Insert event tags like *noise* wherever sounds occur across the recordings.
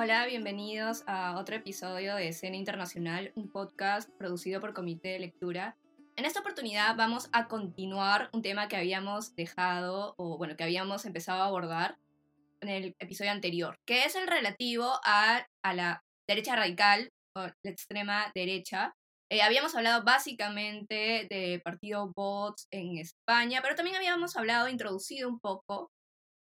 Hola, bienvenidos a otro episodio de Escena Internacional, un podcast producido por Comité de Lectura. En esta oportunidad vamos a continuar un tema que habíamos dejado, o bueno, que habíamos empezado a abordar en el episodio anterior, que es el relativo a, la derecha radical o la extrema derecha. Eh, habíamos hablado básicamente de partido Vox en España, pero también habíamos hablado, introducido un poco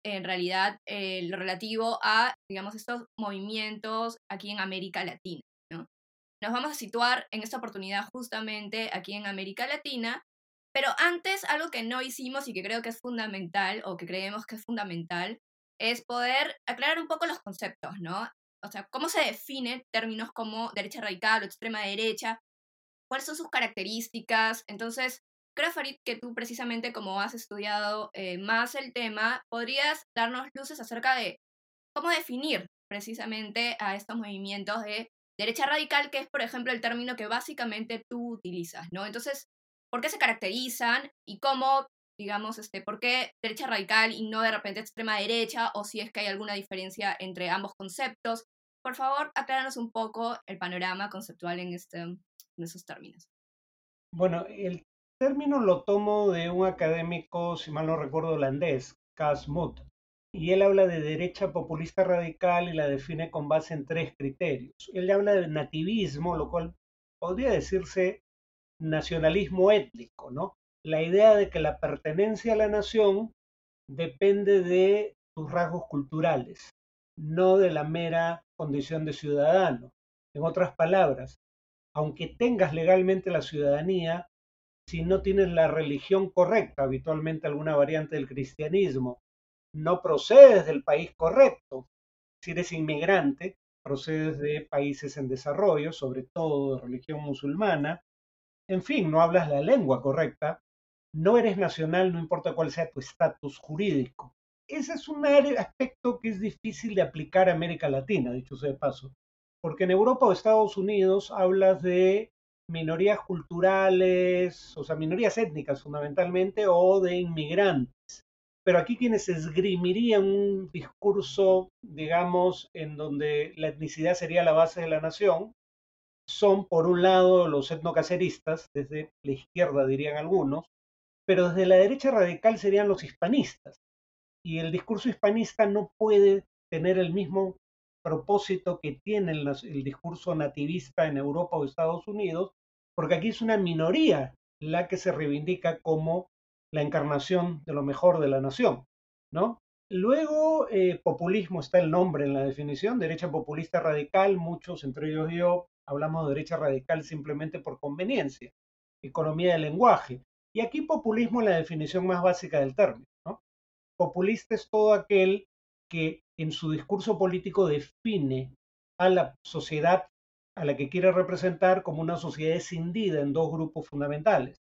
en realidad eh, lo relativo a, digamos, estos movimientos aquí en América Latina. ¿no? Nos vamos a situar en esta oportunidad justamente aquí en América Latina, pero antes algo que no hicimos y que creo que es fundamental, o que creemos que es fundamental, es poder aclarar un poco los conceptos, ¿no? O sea, cómo se definen términos como derecha radical o extrema derecha, cuáles son sus características. Entonces, creo, Farid, que tú precisamente como has estudiado eh, más el tema, podrías darnos luces acerca de cómo definir precisamente a estos movimientos de derecha radical, que es, por ejemplo, el término que básicamente tú utilizas, ¿no? Entonces, ¿por qué se caracterizan y cómo, digamos, este, por qué derecha radical y no de repente extrema derecha, o si es que hay alguna diferencia entre ambos conceptos? Por favor, acláranos un poco el panorama conceptual en, este, en esos términos. Bueno, el término lo tomo de un académico, si mal no recuerdo, holandés, Cas Mut, y él habla de derecha populista radical y la define con base en tres criterios. Él habla de nativismo, lo cual podría decirse nacionalismo étnico, ¿no? La idea de que la pertenencia a la nación depende de tus rasgos culturales, no de la mera condición de ciudadano. En otras palabras, aunque tengas legalmente la ciudadanía, si no tienes la religión correcta, habitualmente alguna variante del cristianismo, no procedes del país correcto. Si eres inmigrante, procedes de países en desarrollo, sobre todo de religión musulmana. En fin, no hablas la lengua correcta, no eres nacional, no importa cuál sea tu estatus jurídico. Ese es un aspecto que es difícil de aplicar a América Latina, dicho sea de paso, porque en Europa o Estados Unidos hablas de minorías culturales, o sea, minorías étnicas fundamentalmente, o de inmigrantes. Pero aquí quienes esgrimirían un discurso, digamos, en donde la etnicidad sería la base de la nación, son por un lado los etnocaceristas, desde la izquierda dirían algunos, pero desde la derecha radical serían los hispanistas. Y el discurso hispanista no puede tener el mismo propósito que tiene el, el, discurso nativista en Europa o Estados Unidos, porque aquí es una minoría la que se reivindica como la encarnación de lo mejor de la nación, ¿no? Luego, eh, populismo está el nombre en la definición, derecha populista radical, muchos, entre ellos yo, hablamos de derecha radical simplemente por conveniencia, economía del lenguaje. Y aquí populismo es la definición más básica del término, ¿no? Populista es todo aquel que en su discurso político define a la sociedad a la que quiere representar como una sociedad escindida en dos grupos fundamentales.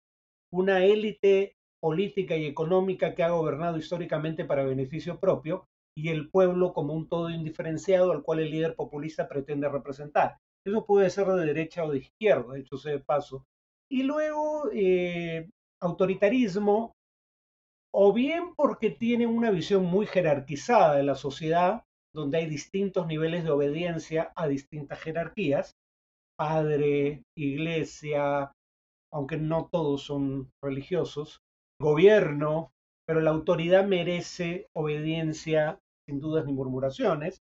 Una élite política y económica que ha gobernado históricamente para beneficio propio y el pueblo como un todo indiferenciado al cual el líder populista pretende representar. Eso puede ser de derecha o de izquierda, de hecho sea de paso. Y luego, eh, autoritarismo, o bien porque tiene una visión muy jerarquizada de la sociedad, donde hay distintos niveles de obediencia a distintas jerarquías, padre, iglesia, aunque no todos son religiosos, gobierno, pero la autoridad merece obediencia sin dudas ni murmuraciones,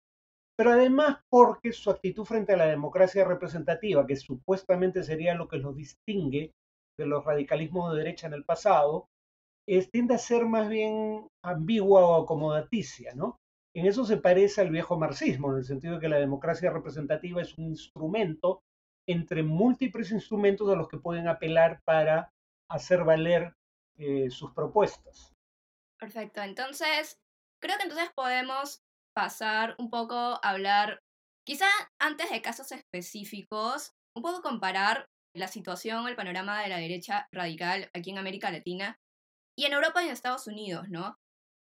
pero además porque su actitud frente a la democracia representativa, que supuestamente sería lo que los distingue de los radicalismos de derecha en el pasado, tiende a ser más bien ambigua o acomodaticia, ¿no? En eso se parece al viejo marxismo, en el sentido de que la democracia representativa es un instrumento entre múltiples instrumentos a los que pueden apelar para hacer valer eh, sus propuestas. Perfecto, entonces creo que entonces podemos pasar un poco a hablar, quizá antes de casos específicos, un poco comparar la situación, el panorama de la derecha radical aquí en América Latina y en Europa y en Estados Unidos, ¿no?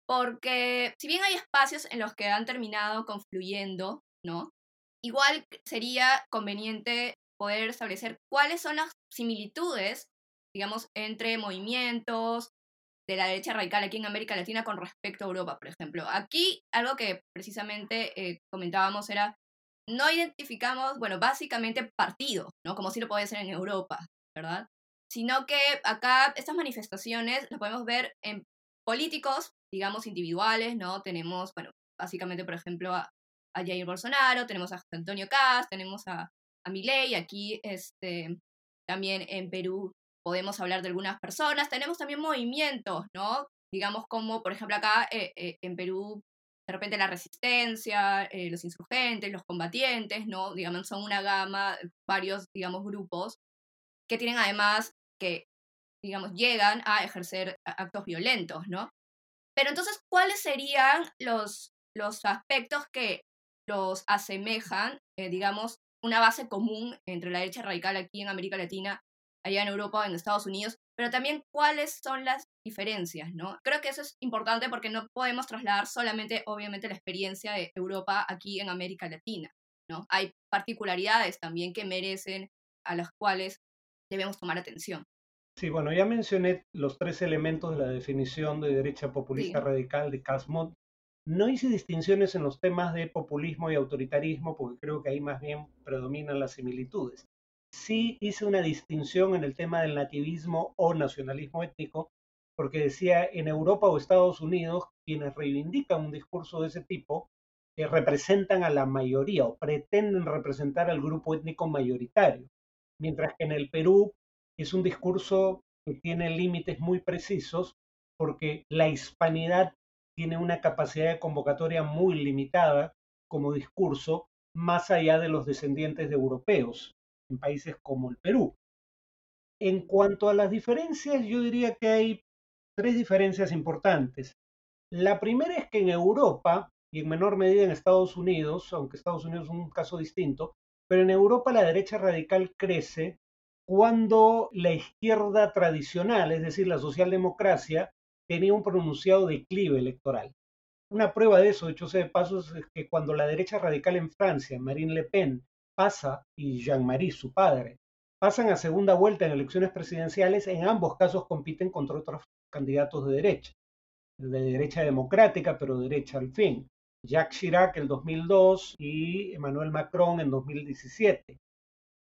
Porque si bien hay espacios en los que han terminado confluyendo, ¿no? Igual sería conveniente poder establecer cuáles son las similitudes, digamos, entre movimientos de la derecha radical aquí en América Latina con respecto a Europa, por ejemplo. Aquí algo que precisamente eh, comentábamos era no identificamos, bueno, básicamente partidos, ¿no? Como si lo puede ser en Europa, ¿verdad? Sino que acá estas manifestaciones las podemos ver en políticos, digamos, individuales, ¿no? Tenemos, bueno, básicamente, por ejemplo, a, Jair Bolsonaro, tenemos a Antonio Cast, tenemos a, a Milei, aquí este, también en Perú podemos hablar de algunas personas, tenemos también movimientos, ¿no? Digamos como, por ejemplo, acá eh, eh, en Perú, de repente la resistencia, eh, los insurgentes, los combatientes, ¿no? Digamos, son una gama, varios, digamos, grupos que tienen además que, digamos, llegan a ejercer actos violentos, ¿no? Pero entonces, ¿cuáles serían los, los aspectos que los asemejan, digamos, una base común entre la derecha radical aquí en América Latina allá en Europa en Estados Unidos, pero también cuáles son las diferencias, ¿no? Creo que eso es importante porque no podemos trasladar solamente, obviamente, la experiencia de Europa aquí en América Latina, ¿no? Hay particularidades también que merecen a las cuales debemos tomar atención. Sí, bueno, ya mencioné los tres elementos de la definición de derecha populista radical de Casmont. No hice distinciones en los temas de populismo y autoritarismo porque creo que ahí más bien predominan las similitudes. Sí hice una distinción en el tema del nativismo o nacionalismo étnico, porque decía en Europa o Estados Unidos, quienes reivindican un discurso de ese tipo eh, representan a la mayoría o pretenden representar al grupo étnico mayoritario, mientras que en el Perú es un discurso que tiene límites muy precisos porque la hispanidad tiene una capacidad de convocatoria muy limitada como discurso más allá de los descendientes de europeos en países como el Perú. En cuanto a las diferencias, yo diría que hay tres diferencias importantes. La primera es que en Europa, y en menor medida en Estados Unidos, aunque Estados Unidos es un caso distinto, pero en Europa la derecha radical crece cuando la izquierda tradicional, es decir, la socialdemocracia, tenía un pronunciado declive electoral. Una prueba de eso, dicho sea de pasos, es que cuando la derecha radical en Francia, Marine Le Pen, pasa y Jean-Marie, su padre, pasan a segunda vuelta en elecciones presidenciales, en ambos casos compiten contra otros candidatos de derecha, de derecha democrática, pero derecha al fin. Jacques Chirac en 2002 y Emmanuel Macron en 2017.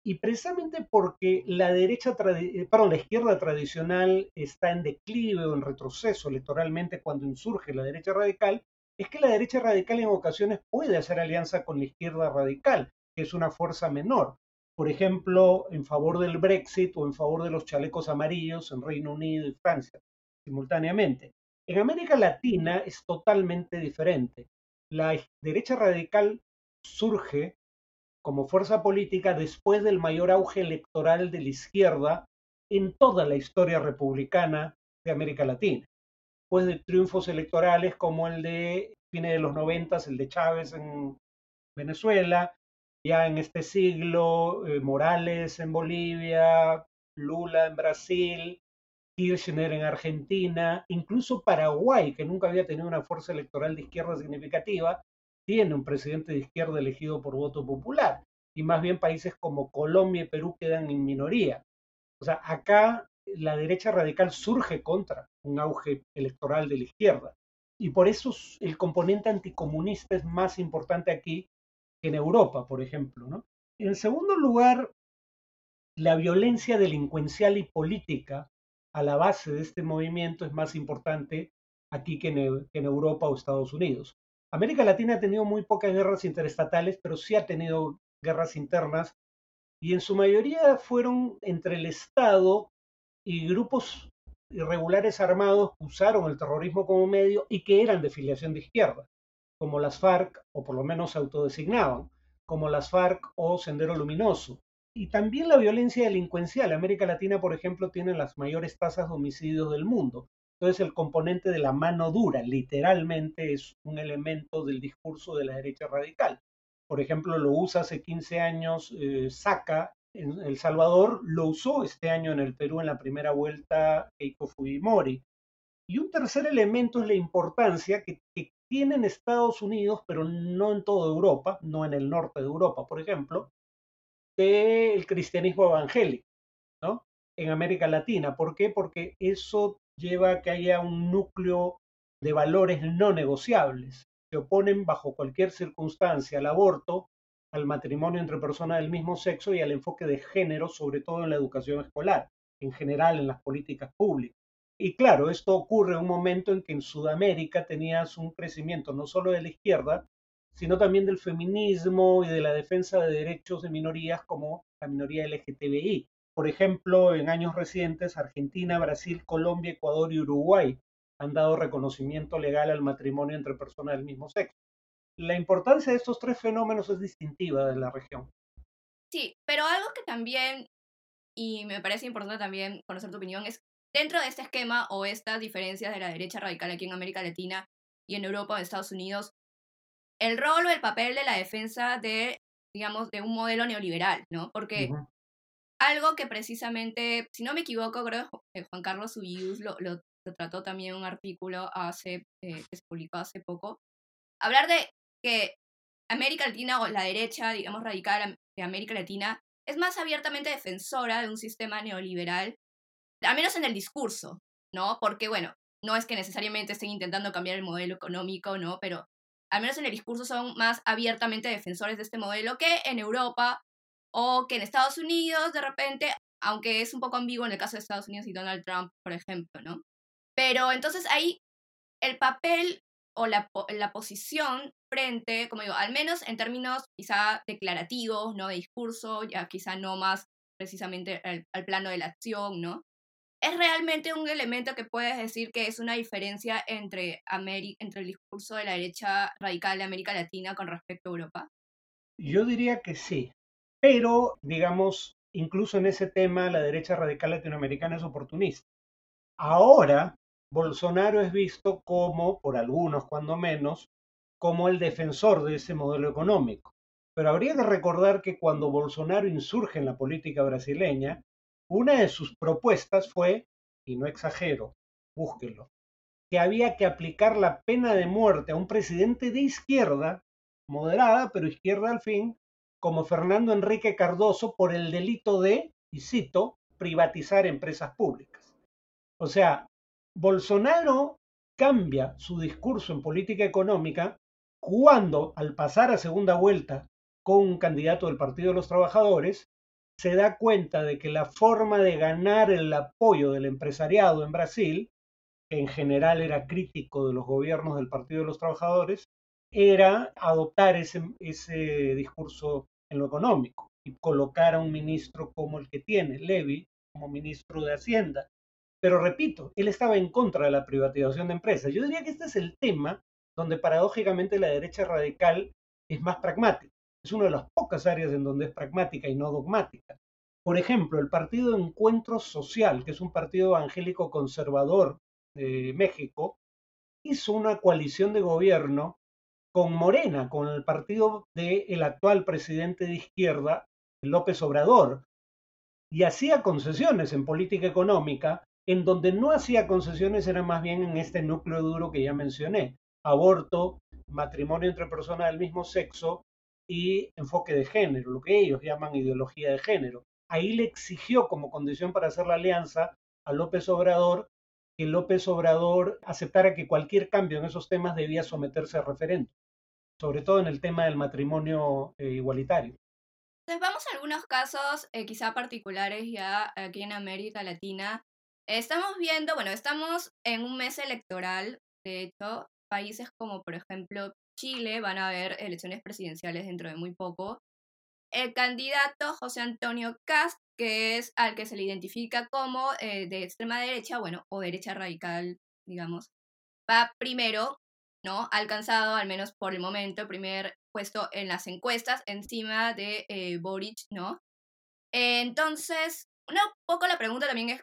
Y precisamente porque la derecha, perdón, la izquierda tradicional está en declive o en retroceso electoralmente cuando insurge la derecha radical, es que la derecha radical en ocasiones puede hacer alianza con la izquierda radical, es una fuerza menor. Por ejemplo, en favor del Brexit o en favor de los chalecos amarillos en Reino Unido y Francia, simultáneamente. En América Latina es totalmente diferente. La derecha radical surge como fuerza política después del mayor auge electoral de la izquierda en toda la historia republicana de América Latina. Después de triunfos electorales como el de fines de los noventas, el de Chávez en Venezuela, ya en este siglo, eh, Morales en Bolivia, Lula en Brasil, Kirchner en Argentina, incluso Paraguay, que nunca había tenido una fuerza electoral de izquierda significativa, tiene un presidente de izquierda elegido por voto popular. Y más bien países como Colombia y Perú quedan en minoría. O sea, acá la derecha radical surge contra un auge electoral de la izquierda. Y por eso el componente anticomunista es más importante aquí en Europa, por ejemplo. En segundo lugar, la violencia delincuencial y política a la base de este movimiento es más importante aquí que en, que en, Europa o Estados Unidos. América Latina ha tenido muy pocas guerras interestatales, pero sí ha tenido guerras internas y en su mayoría fueron entre el Estado y grupos irregulares armados que usaron el terrorismo como medio y que eran de filiación de izquierda como las FARC, o por lo menos se autodesignaban, como las FARC o Sendero Luminoso. Y también la violencia delincuencial. América Latina, por ejemplo, tiene las mayores tasas de homicidios del mundo. Entonces el componente de la mano dura, literalmente, es un elemento del discurso de la derecha radical. Por ejemplo, lo usa hace 15 años eh, Saca en El Salvador, lo usó este año en el Perú en la primera vuelta Keiko Fujimori. Y un tercer elemento es la importancia que, que tiene en Estados Unidos, pero no en toda Europa, no en el norte de Europa, por ejemplo, del cristianismo evangélico, ¿no? En América Latina. ¿Por qué? Porque eso lleva a que haya un núcleo de valores no negociables. Se oponen bajo cualquier circunstancia al aborto al matrimonio entre personas del mismo sexo y al enfoque de género, sobre todo en la educación escolar, en general en las políticas públicas. Y claro, esto ocurre en un momento en que en Sudamérica tenías un crecimiento no solo de la izquierda, sino también del feminismo y de la defensa de derechos de minorías como la minoría LGTBI. Por ejemplo, en años recientes, Argentina, Brasil, Colombia, Ecuador y Uruguay han dado reconocimiento legal al matrimonio entre personas del mismo sexo. La importancia de estos tres fenómenos es distintiva de la región. Sí, pero algo que también, y me parece importante también conocer tu opinión, es dentro de este esquema o estas diferencias de la derecha radical aquí en América Latina y en Europa o en Estados Unidos, el rol o el papel de la defensa de, digamos, de un modelo neoliberal, ¿no? Porque algo que precisamente, si no me equivoco, creo que Juan Carlos Ubius lo, lo, trató también en un artículo hace, eh, que se publicó hace poco, hablar de que América Latina o la derecha, digamos, radical de América Latina es más abiertamente defensora de un sistema neoliberal, al menos en el discurso, ¿no? Porque, bueno, no es que necesariamente estén intentando cambiar el modelo económico, ¿no? Pero al menos en el discurso son más abiertamente defensores de este modelo que en Europa o que en Estados Unidos, de repente, aunque es un poco ambiguo en el caso de Estados Unidos y Donald Trump, por ejemplo, ¿no? Pero entonces ahí el papel o la, la posición frente, como digo, al menos en términos quizá declarativos, ¿no? De discurso, ya quizá no más precisamente al, plano de la acción, ¿no? Es realmente un elemento que puedes decir que es una diferencia entre, entre el discurso de la derecha radical de América Latina con respecto a Europa. Yo diría que sí, pero digamos, incluso en ese tema la derecha radical latinoamericana es oportunista. Ahora, Bolsonaro es visto como, por algunos cuando menos, como el defensor de ese modelo económico. Pero habría que recordar que cuando Bolsonaro insurge en la política brasileña, una de sus propuestas fue, y no exagero, búsquelo, que había que aplicar la pena de muerte a un presidente de izquierda, moderada, pero izquierda al fin, como Fernando Enrique Cardoso por el delito de, y cito, privatizar empresas públicas. O sea, Bolsonaro cambia su discurso en política económica cuando, al pasar a segunda vuelta con un candidato del Partido de los Trabajadores, se da cuenta de que la forma de ganar el apoyo del empresariado en Brasil, que en general era crítico de los gobiernos del Partido de los Trabajadores, era adoptar ese, ese discurso en lo económico y colocar a un ministro como el que tiene, Levy, como ministro de Hacienda. Pero repito, él estaba en contra de la privatización de empresas. Yo diría que este es el tema donde paradójicamente la derecha radical es más pragmática. Es una de las pocas áreas en donde es pragmática y no dogmática. Por ejemplo, el Partido Encuentro Social, que es un partido evangélico conservador de México, hizo una coalición de gobierno con Morena, con el partido del actual presidente de izquierda, López Obrador, y hacía concesiones en política económica, en donde no hacía concesiones era más bien en este núcleo duro que ya mencioné, aborto, matrimonio entre personas del mismo sexo y enfoque de género, lo que ellos llaman ideología de género. Ahí le exigió como condición para hacer la alianza a López Obrador que López Obrador aceptara que cualquier cambio en esos temas debía someterse a referendo, sobre todo en el tema del matrimonio eh, igualitario. Entonces vamos a algunos casos eh, quizá particulares ya aquí en América Latina. Estamos viendo, bueno, estamos en un mes electoral, de hecho, países como por ejemplo Chile van a haber elecciones presidenciales dentro de muy poco. El candidato José Antonio Cast, que es al que se le identifica como eh, de extrema derecha, bueno, o derecha radical, digamos, va primero, ¿no? Alcanzado, al menos por el momento, primer puesto en las encuestas encima de eh, Boric, ¿no? entonces, un poco la pregunta también es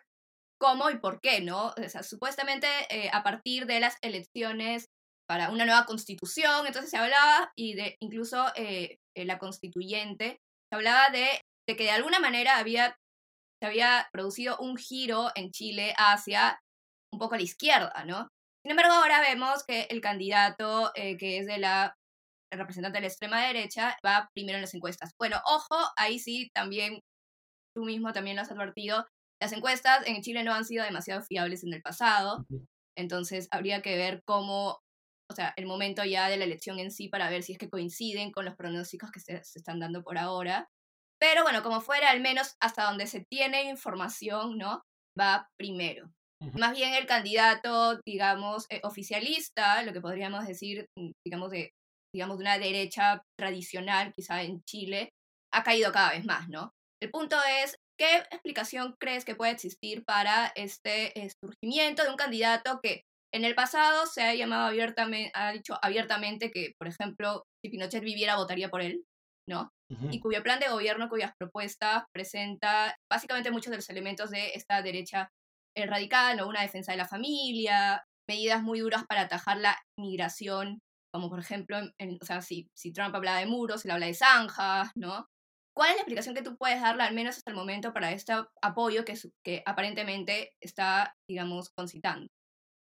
cómo y por qué, ¿no? O sea, supuestamente eh, a partir de las elecciones para una nueva constitución, entonces se hablaba, y de incluso eh, la constituyente, se hablaba de, de, que de alguna manera había, se había producido un giro en Chile hacia un poco a la izquierda, ¿no? Sin embargo, ahora vemos que el candidato eh, que es de la representante de la extrema derecha va primero en las encuestas. Bueno, ojo, ahí sí también tú mismo también lo has advertido, las encuestas en Chile no han sido demasiado fiables en el pasado, entonces habría que ver cómo o sea, el momento ya de la elección en sí para ver si es que coinciden con los pronósticos que se, se están dando por ahora. Pero bueno, como fuera, al menos hasta donde se tiene información, ¿no? Va primero. Más bien el candidato, digamos, eh, oficialista, lo que podríamos decir, mm, digamos, de, digamos, de una derecha tradicional, quizá en Chile, ha caído cada vez más, ¿no? El punto es, ¿qué explicación crees que puede existir para este eh, surgimiento de un candidato que en el pasado se ha llamado abiertamente, ha dicho abiertamente que, por ejemplo, si Pinochet viviera, votaría por él, ¿no? Y cuyo plan de gobierno, cuyas propuestas presenta básicamente muchos de los elementos de esta derecha radical, ¿no? Una defensa de la familia, medidas muy duras para atajar la migración, como por ejemplo, en, o sea, si, si Trump habla de muros, él habla de zanjas, ¿no? ¿Cuál es la explicación que tú puedes darle, al menos hasta el momento, para este apoyo que, que aparentemente está, digamos, concitando?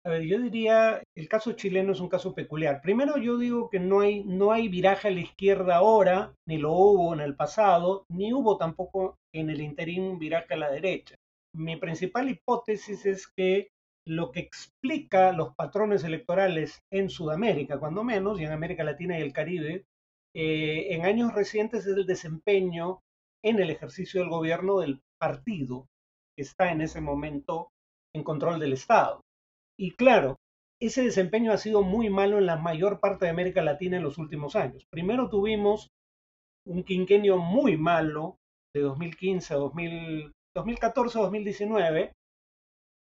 A ver, yo diría, el caso chileno es un caso peculiar. Primero yo digo que no hay, no hay viraje a la izquierda ahora, ni lo hubo en el pasado, ni hubo tampoco en el interín un viraje a la derecha. Mi principal hipótesis es que lo que explica los patrones electorales en Sudamérica, cuando menos, y en América Latina y el Caribe, eh, en años recientes es el desempeño en el ejercicio del gobierno del partido que está en ese momento en control del Estado. Y claro, ese desempeño ha sido muy malo en la mayor parte de América Latina en los últimos años. Primero tuvimos un quinquenio muy malo de 2015 a 2014 a 2019,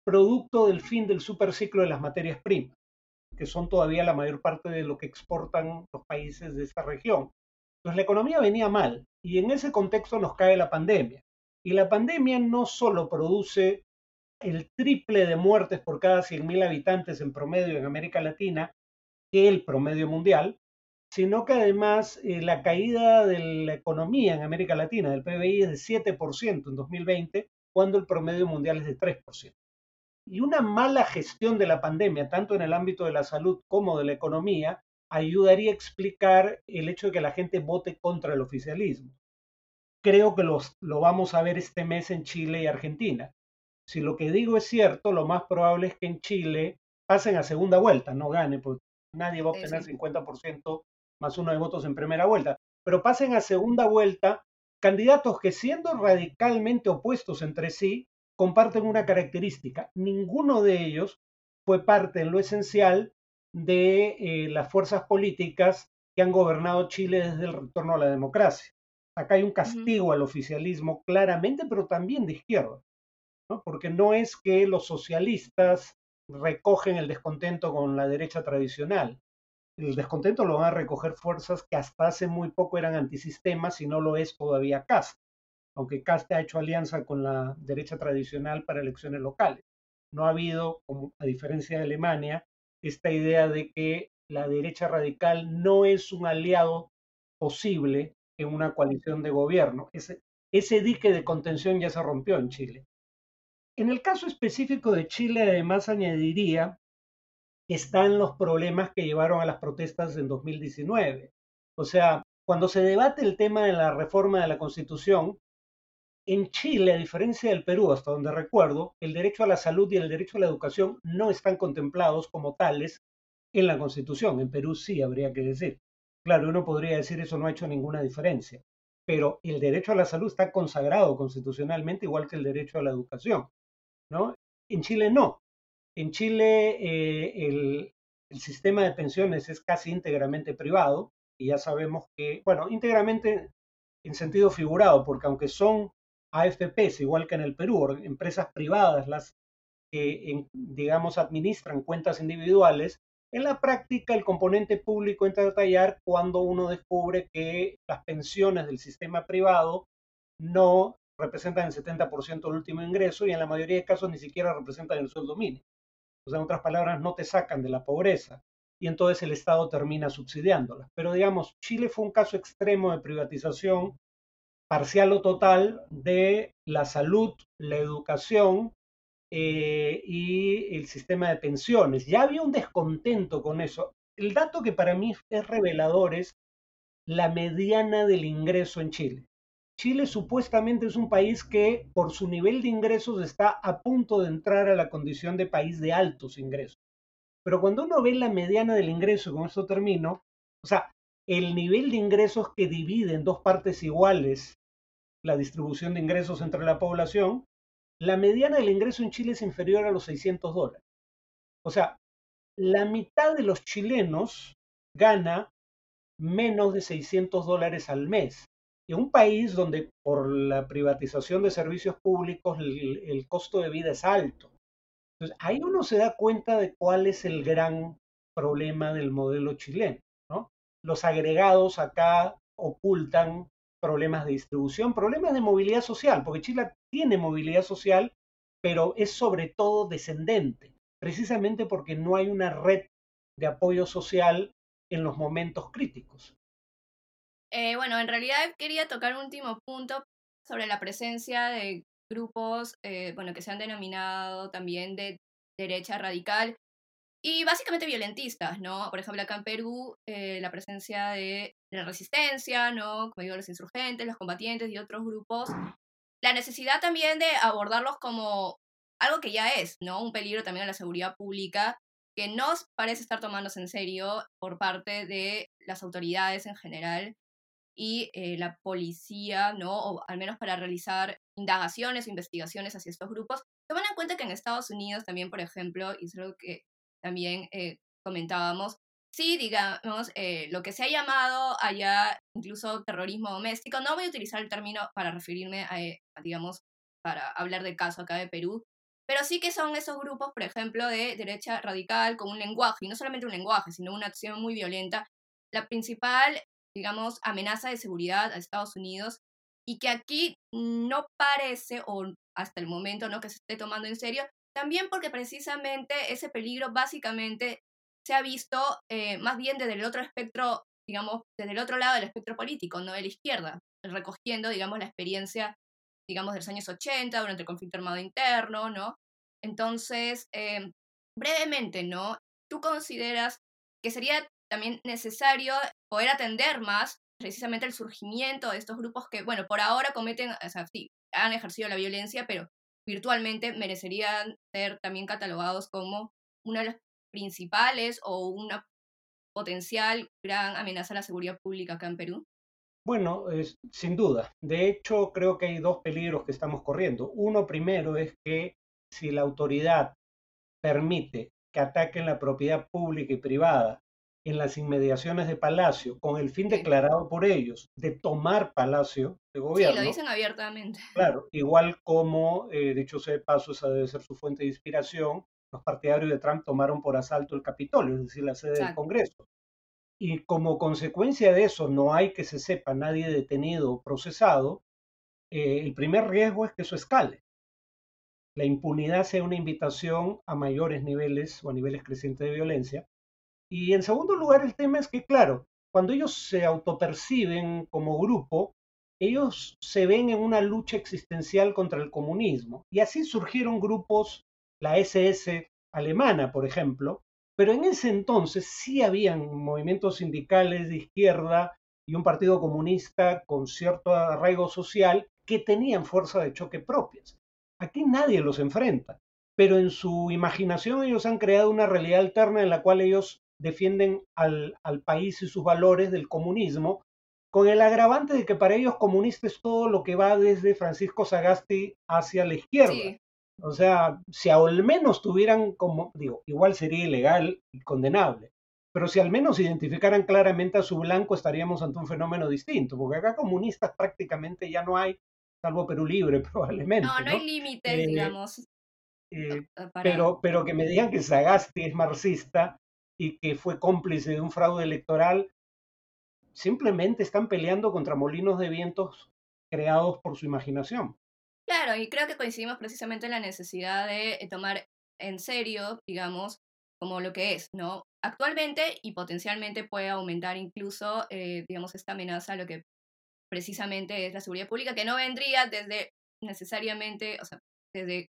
producto del fin del superciclo de las materias primas, que son todavía la mayor parte de lo que exportan los países de esta región. Entonces la economía venía mal y en ese contexto nos cae la pandemia. Y la pandemia no solo produce el triple de muertes por cada 100.000 habitantes en promedio en América Latina que el promedio mundial, sino que además eh, la caída de la economía en América Latina, del PBI, es de 7% en 2020, cuando el promedio mundial es de 3%. Y una mala gestión de la pandemia, tanto en el ámbito de la salud como de la economía, ayudaría a explicar el hecho de que la gente vote contra el oficialismo. Creo que los, lo vamos a ver este mes en Chile y Argentina si lo que digo es cierto, lo más probable es que en Chile pasen a segunda vuelta, no gane, porque nadie va a obtener 50% más uno de votos en primera vuelta, pero pasen a segunda vuelta candidatos que siendo radicalmente opuestos entre sí, comparten una característica. Ninguno de ellos fue parte en lo esencial de eh, las fuerzas políticas que han gobernado Chile desde el retorno a la democracia. Acá hay un castigo al oficialismo claramente, pero también de izquierda porque no es que los socialistas recogen el descontento con la derecha tradicional. El descontento lo van a recoger fuerzas que hasta hace muy poco eran antisistemas y no lo es todavía Cast, aunque Cast ha hecho alianza con la derecha tradicional para elecciones locales. No ha habido, a diferencia de Alemania, esta idea de que la derecha radical no es un aliado posible en una coalición de gobierno. Ese dique de contención ya se rompió en Chile. En el caso específico de Chile, además, añadiría que están los problemas que llevaron a las protestas en 2019. O sea, cuando se debate el tema de la reforma de la Constitución, en Chile, a diferencia del Perú, hasta donde recuerdo, el derecho a la salud y el derecho a la educación no están contemplados como tales en la Constitución. En Perú sí, habría que decir. Claro, uno podría decir eso no ha hecho ninguna diferencia, pero el derecho a la salud está consagrado constitucionalmente igual que el derecho a la educación. ¿No? En Chile no. En Chile eh, el, sistema de pensiones es casi íntegramente privado y ya sabemos que, bueno, íntegramente en sentido figurado, porque aunque son AFPs, igual que en el Perú, empresas privadas las que, digamos, administran cuentas individuales, en la práctica el componente público entra a tallar cuando uno descubre que las pensiones del sistema privado no representan el 70% del último ingreso y en la mayoría de casos ni siquiera representan el sueldo mínimo. O sea, en otras palabras, no te sacan de la pobreza y entonces el Estado termina subsidiándola. Pero digamos, Chile fue un caso extremo de privatización parcial o total de la salud, la educación eh, y el sistema de pensiones. Ya había un descontento con eso. El dato que para mí es revelador es la mediana del ingreso en Chile. Chile supuestamente es un país que por su nivel de ingresos está a punto de entrar a la condición de país de altos ingresos. Pero cuando uno ve la mediana del ingreso, con esto termino, o sea, el nivel de ingresos que divide en dos partes iguales la distribución de ingresos entre la población, la mediana del ingreso en Chile es inferior a los 600 dólares. O sea, la mitad de los chilenos gana menos de 600 dólares al mes. En un país donde por la privatización de servicios públicos el, costo de vida es alto. Ahí uno se da cuenta de cuál es el gran problema del modelo chileno. ¿no? Los agregados acá ocultan problemas de distribución, problemas de movilidad social, porque Chile tiene movilidad social, pero es sobre todo descendente, precisamente porque no hay una red de apoyo social en los momentos críticos. Eh, bueno, en realidad quería tocar un último punto sobre la presencia de grupos, eh, bueno, que se han denominado también de derecha radical y básicamente violentistas, ¿no? Por ejemplo, acá en Perú, eh, la presencia de la resistencia, ¿no? Como digo, los insurgentes, los combatientes y otros grupos. La necesidad también de abordarlos como algo que ya es, ¿no? Un peligro también a la seguridad pública que no parece estar tomándose en serio por parte de las autoridades en general y eh, la policía, ¿no? O al menos para realizar indagaciones o investigaciones hacia estos grupos. Toman en cuenta que en Estados Unidos también, por ejemplo, y es algo que también eh, comentábamos, sí, digamos, eh, lo que se ha llamado allá incluso terrorismo doméstico, no voy a utilizar el término para referirme a, a digamos, para hablar del caso acá de Perú, pero sí que son esos grupos, por ejemplo, de derecha radical con un lenguaje, y no solamente un lenguaje, sino una acción muy violenta. La principal, digamos, amenaza de seguridad a Estados Unidos y que aquí no parece, o hasta el momento no que se esté tomando en serio, también porque precisamente ese peligro básicamente se ha visto eh, más bien desde el otro espectro, digamos, desde el otro lado del espectro político, no de la izquierda, recogiendo, digamos, la experiencia digamos, de los años 80, durante el conflicto armado interno, ¿no? Entonces, em, brevemente, ¿no? ¿Tú consideras que sería también necesario poder atender más precisamente el surgimiento de estos grupos que, bueno, por ahora cometen, o sea, sí, han ejercido la violencia, pero virtualmente merecerían ser también catalogados como una de las principales o una potencial gran amenaza a la seguridad pública acá en Perú? Bueno, es, sin duda. De hecho, creo que hay dos peligros que estamos corriendo. Uno primero es que si la autoridad permite que ataquen la propiedad pública y privada en las inmediaciones de Palacio, con el fin declarado por ellos de tomar Palacio de gobierno. Sí, lo dicen abiertamente. Claro, igual como, eh, de hecho, de paso, esa debe ser su fuente de inspiración, los partidarios de Trump tomaron por asalto el Capitolio, es decir, la sede del Congreso y como consecuencia de eso no hay que se sepa nadie detenido o procesado, eh, el primer riesgo es que eso escale. La impunidad sea una invitación a mayores niveles o a niveles crecientes de violencia. Y en segundo lugar, el tema es que, claro, cuando ellos se autoperciben como grupo, ellos se ven en una lucha existencial contra el comunismo. Y así surgieron grupos, la SS alemana, por ejemplo, pero en ese entonces sí habían movimientos sindicales de izquierda y un partido comunista con cierto arraigo social que tenían fuerza de choque propias. Aquí nadie los enfrenta, pero en su imaginación ellos han creado una realidad alterna en la cual ellos defienden al, país y sus valores del comunismo, con el agravante de que para ellos comunista es todo lo que va desde Francisco Sagasti hacia la izquierda. O sea, si al menos tuvieran como, digo, igual sería ilegal y condenable, pero si al menos identificaran claramente a su blanco estaríamos ante un fenómeno distinto, porque acá comunistas prácticamente ya no hay, salvo Perú Libre *laughs* probablemente. No, no, hay límites, eh, digamos. Eh, pero, pero que me digan que Sagasti es marxista y que fue cómplice de un fraude electoral, simplemente están peleando contra molinos de vientos creados por su imaginación. Claro, y creo que coincidimos precisamente en la necesidad de eh, tomar en serio, digamos, como lo que es, ¿no? Actualmente y potencialmente puede aumentar incluso, eh, digamos, esta amenaza a lo que precisamente es la seguridad pública, que no vendría desde necesariamente, o sea, desde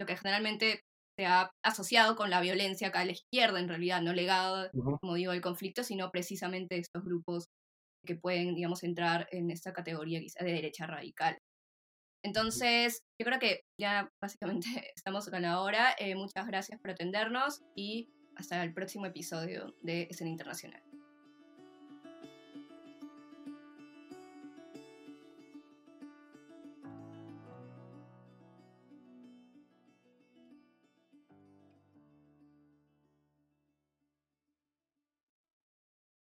lo que generalmente se ha asociado con la violencia acá a la izquierda, en realidad, no legado, como digo, el conflicto, sino precisamente estos grupos que pueden, digamos, entrar en esta categoría quizá de derecha radical. Entonces, yo creo que ya básicamente *laughs* estamos con la hora. Eh, muchas gracias por atendernos y hasta el próximo episodio de Escena Internacional.